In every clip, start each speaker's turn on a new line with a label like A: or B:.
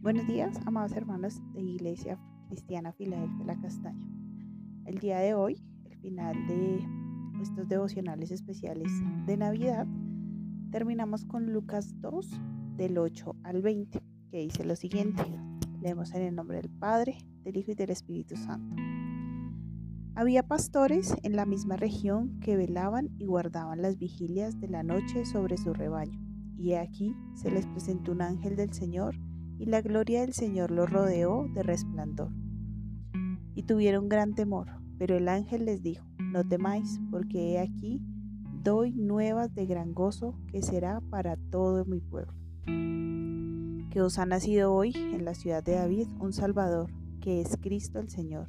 A: Buenos días, amados hermanos de Iglesia Cristiana Filadelfia La Castaña. El día de hoy, el final de estos devocionales especiales de Navidad, terminamos con Lucas 2, del 8 al 20, que dice lo siguiente. Leemos en el nombre del Padre, del Hijo y del Espíritu Santo. Había pastores en la misma región que velaban y guardaban las vigilias de la noche sobre su rebaño. Y aquí se les presentó un ángel del Señor y la gloria del Señor los rodeó de resplandor. Y tuvieron gran temor, pero el ángel les dijo, no temáis, porque he aquí doy nuevas de gran gozo que será para todo mi pueblo. Que os ha nacido hoy en la ciudad de David un Salvador, que es Cristo el Señor.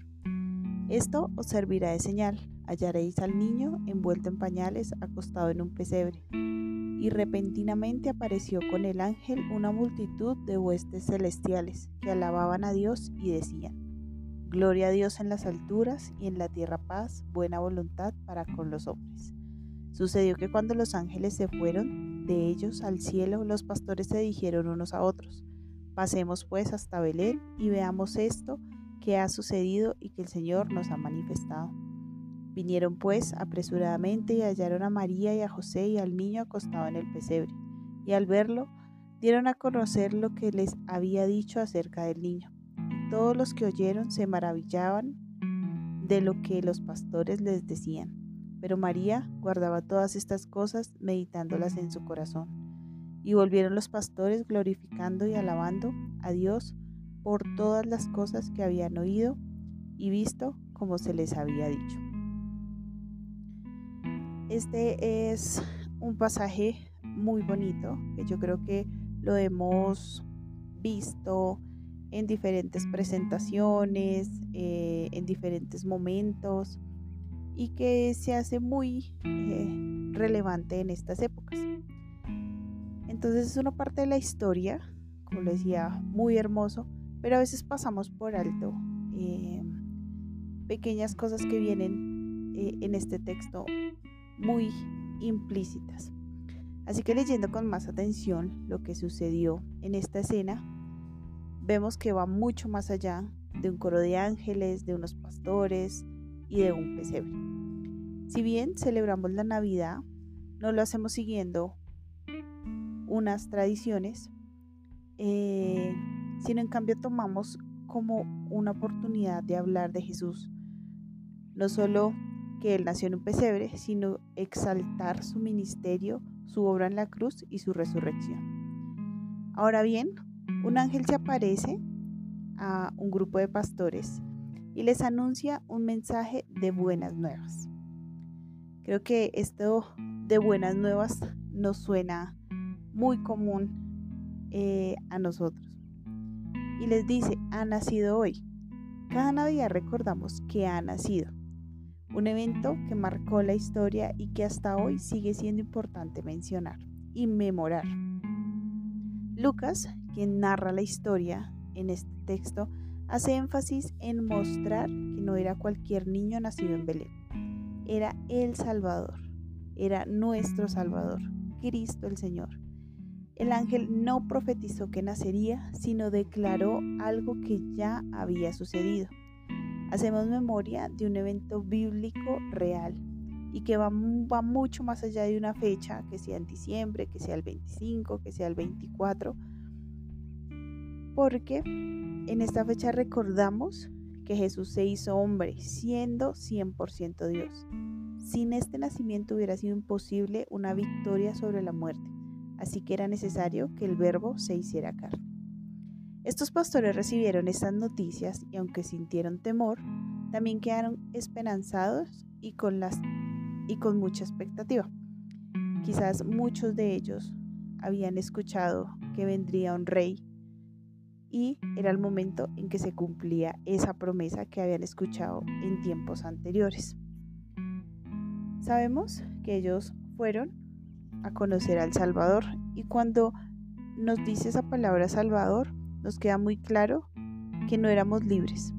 A: Esto os servirá de señal, hallaréis al niño envuelto en pañales, acostado en un pesebre y repentinamente apareció con el ángel una multitud de huestes celestiales que alababan a Dios y decían, Gloria a Dios en las alturas y en la tierra paz, buena voluntad para con los hombres. Sucedió que cuando los ángeles se fueron de ellos al cielo, los pastores se dijeron unos a otros, Pasemos pues hasta Belén y veamos esto que ha sucedido y que el Señor nos ha manifestado. Vinieron pues apresuradamente y hallaron a María y a José y al niño acostado en el pesebre, y al verlo dieron a conocer lo que les había dicho acerca del niño. Todos los que oyeron se maravillaban de lo que los pastores les decían. Pero María guardaba todas estas cosas, meditándolas en su corazón. Y volvieron los pastores glorificando y alabando a Dios por todas las cosas que habían oído y visto como se les había dicho. Este es un pasaje muy bonito que yo creo que lo hemos visto en diferentes presentaciones, eh, en diferentes momentos y que se hace muy eh, relevante en estas épocas. Entonces es una parte de la historia, como les decía, muy hermoso, pero a veces pasamos por alto eh, pequeñas cosas que vienen en este texto muy implícitas. Así que leyendo con más atención lo que sucedió en esta escena, vemos que va mucho más allá de un coro de ángeles, de unos pastores y de un pesebre. Si bien celebramos la Navidad, no lo hacemos siguiendo unas tradiciones, eh, sino en cambio tomamos como una oportunidad de hablar de Jesús, no solo que Él nació en un pesebre, sino exaltar su ministerio, su obra en la cruz y su resurrección. Ahora bien, un ángel se aparece a un grupo de pastores y les anuncia un mensaje de buenas nuevas. Creo que esto de buenas nuevas nos suena muy común eh, a nosotros. Y les dice, ha nacido hoy. Cada Navidad recordamos que ha nacido un evento que marcó la historia y que hasta hoy sigue siendo importante mencionar y memorar. Lucas, quien narra la historia en este texto, hace énfasis en mostrar que no era cualquier niño nacido en Belén, era el Salvador, era nuestro Salvador, Cristo el Señor. El ángel no profetizó que nacería, sino declaró algo que ya había sucedido hacemos memoria de un evento bíblico real y que va, va, mucho más allá de una fecha, que sea en diciembre, que sea el 25, que sea el 24, porque en esta fecha recordamos que Jesús se hizo hombre, siendo 100% Dios. Sin este nacimiento hubiera sido imposible una victoria sobre la muerte, así que era necesario que el verbo se hiciera carne. Estos pastores recibieron estas noticias y aunque sintieron temor, también quedaron esperanzados y con, las, y con mucha expectativa. Quizás muchos de ellos habían escuchado que vendría un rey y era el momento en que se cumplía esa promesa que habían escuchado en tiempos anteriores. Sabemos que ellos fueron a conocer al Salvador. Y cuando nos dice esa palabra Salvador, nos queda muy claro que no éramos libres.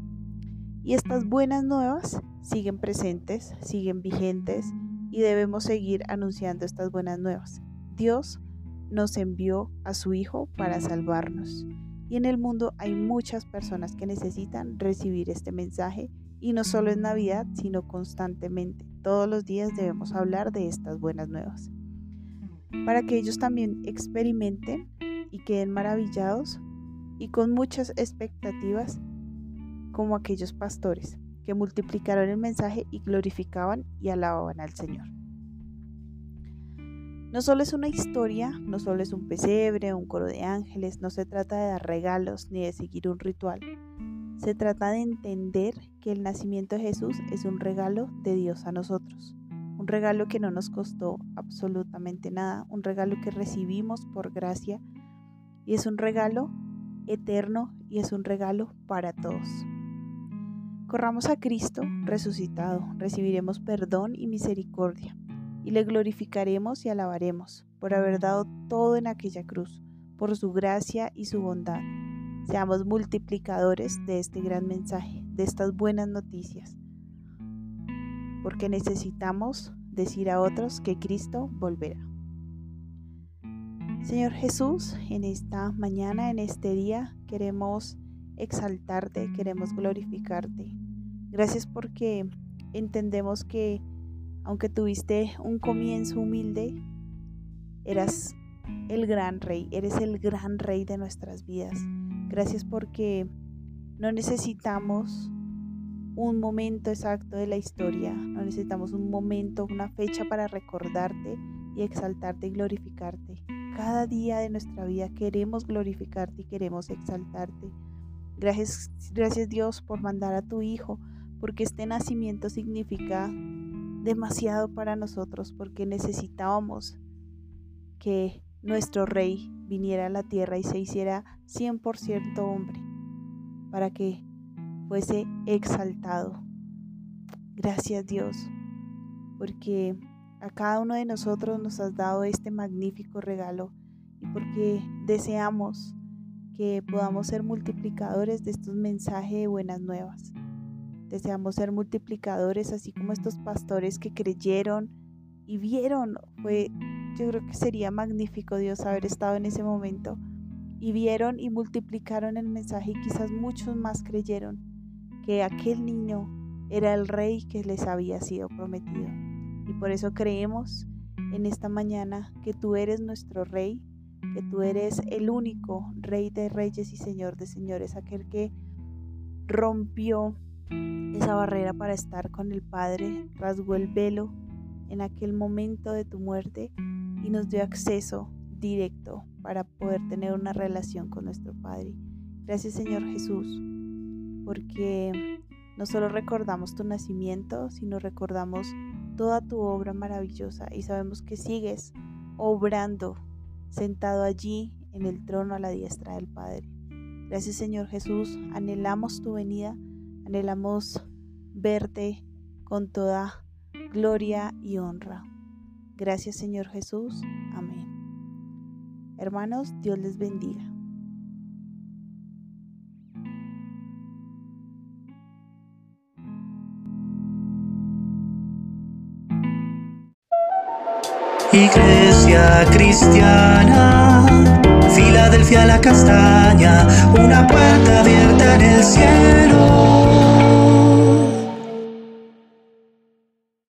A: Y estas buenas nuevas siguen presentes, siguen vigentes y debemos seguir anunciando estas buenas nuevas. Dios nos envió a su Hijo para salvarnos. Y en el mundo hay muchas personas que necesitan recibir este mensaje y no solo en Navidad, sino constantemente. Todos los días debemos hablar de estas buenas nuevas. Para que ellos también experimenten y queden maravillados y con muchas expectativas como aquellos pastores que multiplicaron el mensaje y glorificaban y alababan al Señor. No solo es una historia, no solo es un pesebre, un coro de ángeles, no se trata de dar regalos ni de seguir un ritual. Se trata de entender que el nacimiento de Jesús es un regalo de Dios a nosotros, un regalo que no nos costó absolutamente nada, un regalo que recibimos por gracia y es un regalo eterno y es un regalo para todos. Corramos a Cristo resucitado, recibiremos perdón y misericordia y le glorificaremos y alabaremos por haber dado todo en aquella cruz, por su gracia y su bondad. Seamos multiplicadores de este gran mensaje, de estas buenas noticias, porque necesitamos decir a otros que Cristo volverá. Señor Jesús, en esta mañana, en este día, queremos exaltarte, queremos glorificarte. Gracias porque entendemos que aunque tuviste un comienzo humilde, eras el gran rey, eres el gran rey de nuestras vidas. Gracias porque no necesitamos un momento exacto de la historia, no necesitamos un momento, una fecha para recordarte y exaltarte y glorificarte. Cada día de nuestra vida queremos glorificarte y queremos exaltarte. Gracias, gracias Dios por mandar a tu Hijo, porque este nacimiento significa demasiado para nosotros porque necesitábamos que nuestro rey viniera a la tierra y se hiciera 100% hombre para que fuese exaltado. Gracias Dios, porque a cada uno de nosotros nos has dado este magnífico regalo y porque deseamos que podamos ser multiplicadores de estos mensajes de buenas nuevas. Deseamos ser multiplicadores, así como estos pastores que creyeron y vieron. Fue, yo creo que sería magnífico Dios haber estado en ese momento. Y vieron y multiplicaron el mensaje y quizás muchos más creyeron que aquel niño era el rey que les había sido prometido. Y por eso creemos en esta mañana que tú eres nuestro rey, que tú eres el único rey de reyes y señor de señores, aquel que rompió esa barrera para estar con el Padre, rasgó el velo en aquel momento de tu muerte y nos dio acceso directo para poder tener una relación con nuestro Padre. Gracias Señor Jesús, porque no solo recordamos tu nacimiento, sino recordamos toda tu obra maravillosa y sabemos que sigues obrando sentado allí en el trono a la diestra del Padre. Gracias Señor Jesús, anhelamos tu venida Anhelamos verte con toda gloria y honra. Gracias Señor Jesús. Amén. Hermanos, Dios les bendiga. Iglesia cristiana, Filadelfia la castaña